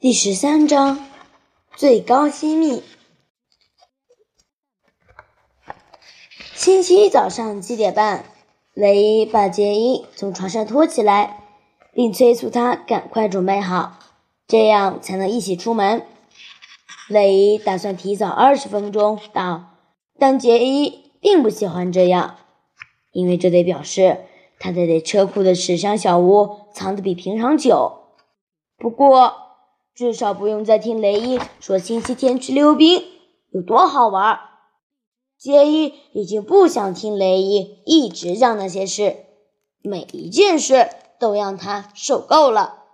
第十三章最高机密。星期一早上七点半，雷伊把杰伊从床上拖起来，并催促他赶快准备好，这样才能一起出门。雷伊打算提早二十分钟到，但杰伊并不喜欢这样，因为这得表示他得在车库的纸箱小屋藏得比平常久。不过，至少不用再听雷伊说星期天去溜冰有多好玩。杰伊已经不想听雷伊一直讲那些事，每一件事都让他受够了。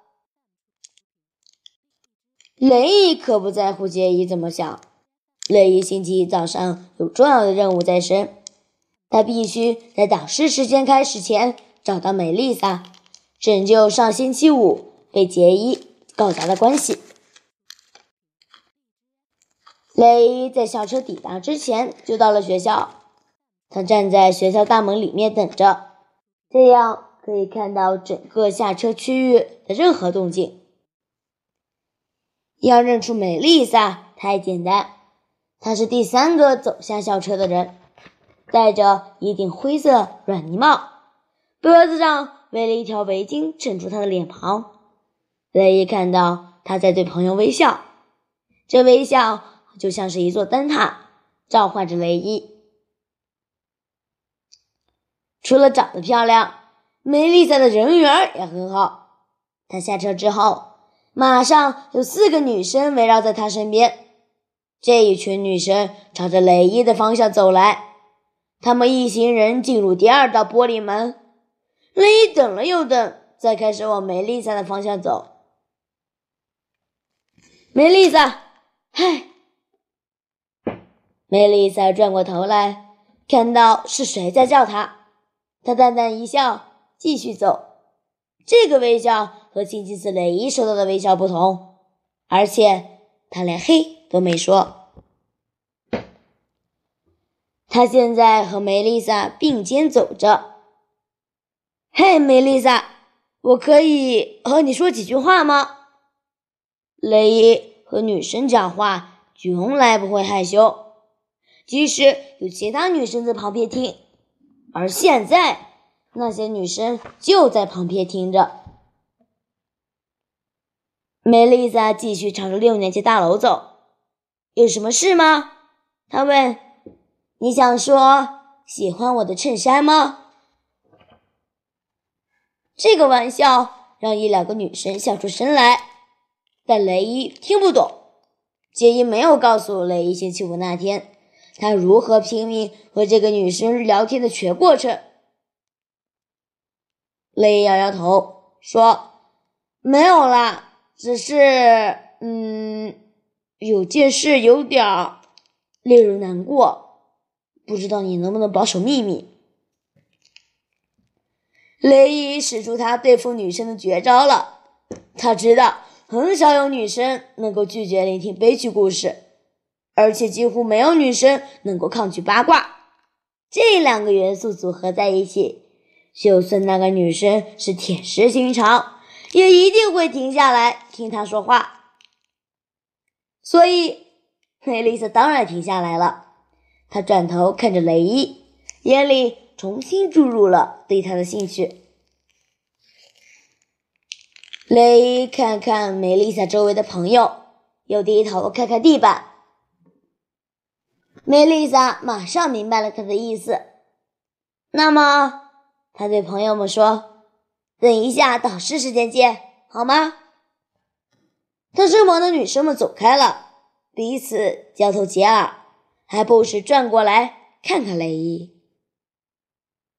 雷伊可不在乎杰伊怎么想。雷伊星期一早上有重要的任务在身，他必须在导师时间开始前找到美丽莎，拯救上星期五被杰伊。搞砸的关系。雷伊在校车抵达之前就到了学校，他站在学校大门里面等着，这样可以看到整个下车区域的任何动静。要认出美丽莎太简单，她是第三个走下校车的人，戴着一顶灰色软呢帽，脖子上围了一条围巾衬住她的脸庞。雷伊看到他在对朋友微笑，这微笑就像是一座灯塔，召唤着雷伊。除了长得漂亮，梅丽莎的人缘也很好。她下车之后，马上有四个女生围绕在她身边。这一群女生朝着雷伊的方向走来，他们一行人进入第二道玻璃门。雷伊等了又等，再开始往梅丽莎的方向走。梅丽莎，嗨！梅丽莎转过头来，看到是谁在叫她，她淡淡一笑，继续走。这个微笑和星期四雷伊收到的微笑不同，而且她连嘿都没说。她现在和梅丽莎并肩走着。嘿，梅丽莎，我可以和你说几句话吗？雷伊和女生讲话从来不会害羞，即使有其他女生在旁边听，而现在那些女生就在旁边听着。梅丽莎继续朝着六年级大楼走，有什么事吗？她问。你想说喜欢我的衬衫吗？这个玩笑让一两个女生笑出声来。但雷伊听不懂。杰伊没有告诉雷伊星期五那天他如何拼命和这个女生聊天的全过程。雷伊摇摇头说：“没有啦，只是……嗯，有件事有点令人难过，不知道你能不能保守秘密。”雷伊使出他对付女生的绝招了，他知道。很少有女生能够拒绝聆听悲剧故事，而且几乎没有女生能够抗拒八卦。这两个元素组合在一起，就算那个女生是铁石心肠，也一定会停下来听他说话。所以，梅丽莎当然停下来了。她转头看着雷伊，眼里重新注入了对他的兴趣。雷伊看看梅丽莎周围的朋友，又低头看看地板。梅丽莎马上明白了他的意思。那么，他对朋友们说：“等一下，导师时间见，好吗？”他身旁的女生们走开了，彼此交头接耳，还不时转过来看看雷伊。